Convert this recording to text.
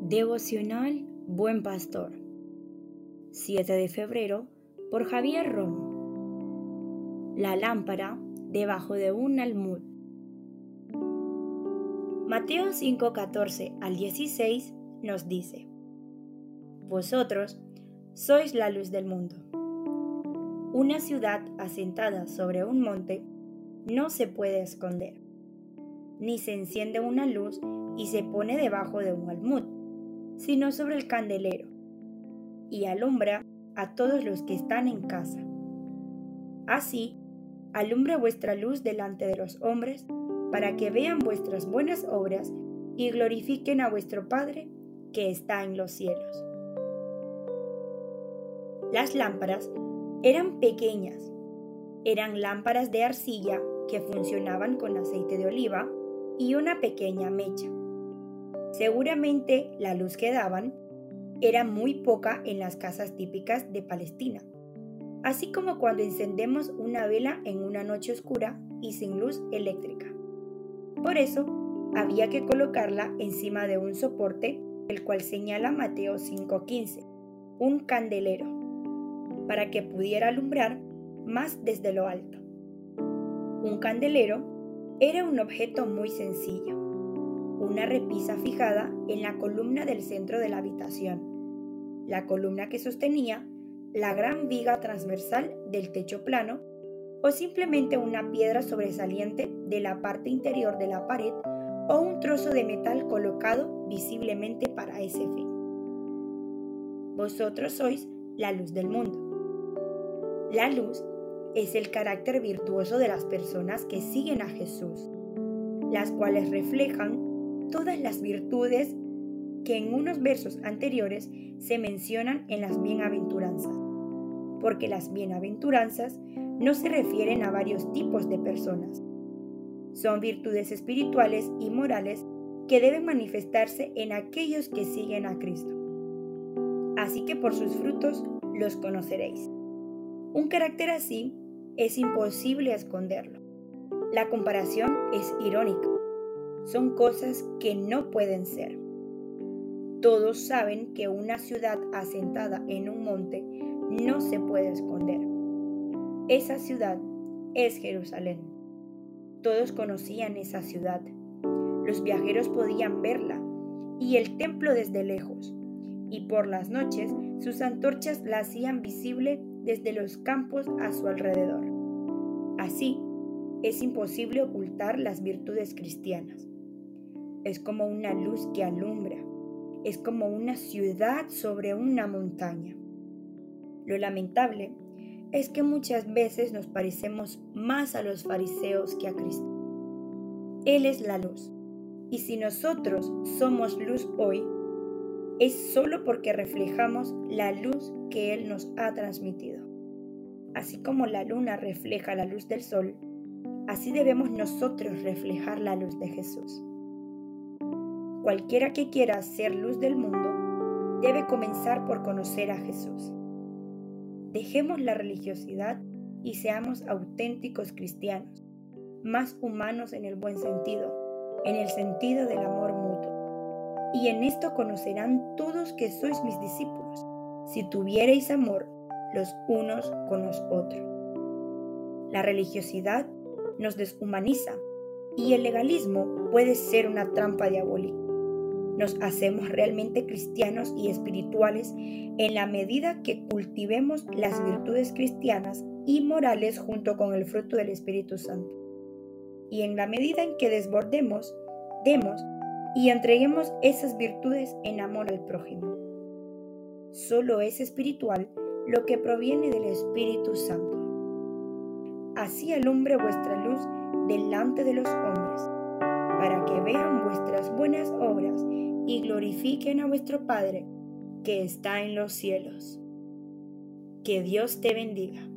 Devocional Buen Pastor. 7 de febrero por Javier Romo La lámpara debajo de un almud. Mateo 5:14 al 16 nos dice Vosotros sois la luz del mundo. Una ciudad asentada sobre un monte no se puede esconder, ni se enciende una luz y se pone debajo de un almud, sino sobre el candelero, y alumbra a todos los que están en casa. Así, alumbre vuestra luz delante de los hombres, para que vean vuestras buenas obras y glorifiquen a vuestro Padre que está en los cielos. Las lámparas eran pequeñas, eran lámparas de arcilla que funcionaban con aceite de oliva y una pequeña mecha. Seguramente la luz que daban era muy poca en las casas típicas de Palestina, así como cuando encendemos una vela en una noche oscura y sin luz eléctrica. Por eso, había que colocarla encima de un soporte, el cual señala Mateo 5:15, un candelero, para que pudiera alumbrar más desde lo alto. Un candelero era un objeto muy sencillo, una repisa fijada en la columna del centro de la habitación, la columna que sostenía la gran viga transversal del techo plano o simplemente una piedra sobresaliente de la parte interior de la pared o un trozo de metal colocado visiblemente para ese fin. Vosotros sois la luz del mundo. La luz es el carácter virtuoso de las personas que siguen a Jesús, las cuales reflejan todas las virtudes que en unos versos anteriores se mencionan en las bienaventuranzas, porque las bienaventuranzas no se refieren a varios tipos de personas. Son virtudes espirituales y morales que deben manifestarse en aquellos que siguen a Cristo. Así que por sus frutos los conoceréis. Un carácter así es imposible esconderlo. La comparación es irónica son cosas que no pueden ser. Todos saben que una ciudad asentada en un monte no se puede esconder. Esa ciudad es Jerusalén. Todos conocían esa ciudad. Los viajeros podían verla y el templo desde lejos. Y por las noches sus antorchas la hacían visible desde los campos a su alrededor. Así, es imposible ocultar las virtudes cristianas es como una luz que alumbra, es como una ciudad sobre una montaña. Lo lamentable es que muchas veces nos parecemos más a los fariseos que a Cristo. Él es la luz, y si nosotros somos luz hoy, es solo porque reflejamos la luz que Él nos ha transmitido. Así como la luna refleja la luz del sol, así debemos nosotros reflejar la luz de Jesús. Cualquiera que quiera ser luz del mundo debe comenzar por conocer a Jesús. Dejemos la religiosidad y seamos auténticos cristianos, más humanos en el buen sentido, en el sentido del amor mutuo. Y en esto conocerán todos que sois mis discípulos, si tuviereis amor los unos con los otros. La religiosidad nos deshumaniza y el legalismo puede ser una trampa diabólica nos hacemos realmente cristianos y espirituales en la medida que cultivemos las virtudes cristianas y morales junto con el fruto del Espíritu Santo. Y en la medida en que desbordemos, demos y entreguemos esas virtudes en amor al prójimo. Solo es espiritual lo que proviene del Espíritu Santo. Así alumbre vuestra luz delante de los hombres, para que vean vuestras buenas obras y glorifiquen a vuestro Padre que está en los cielos. Que Dios te bendiga.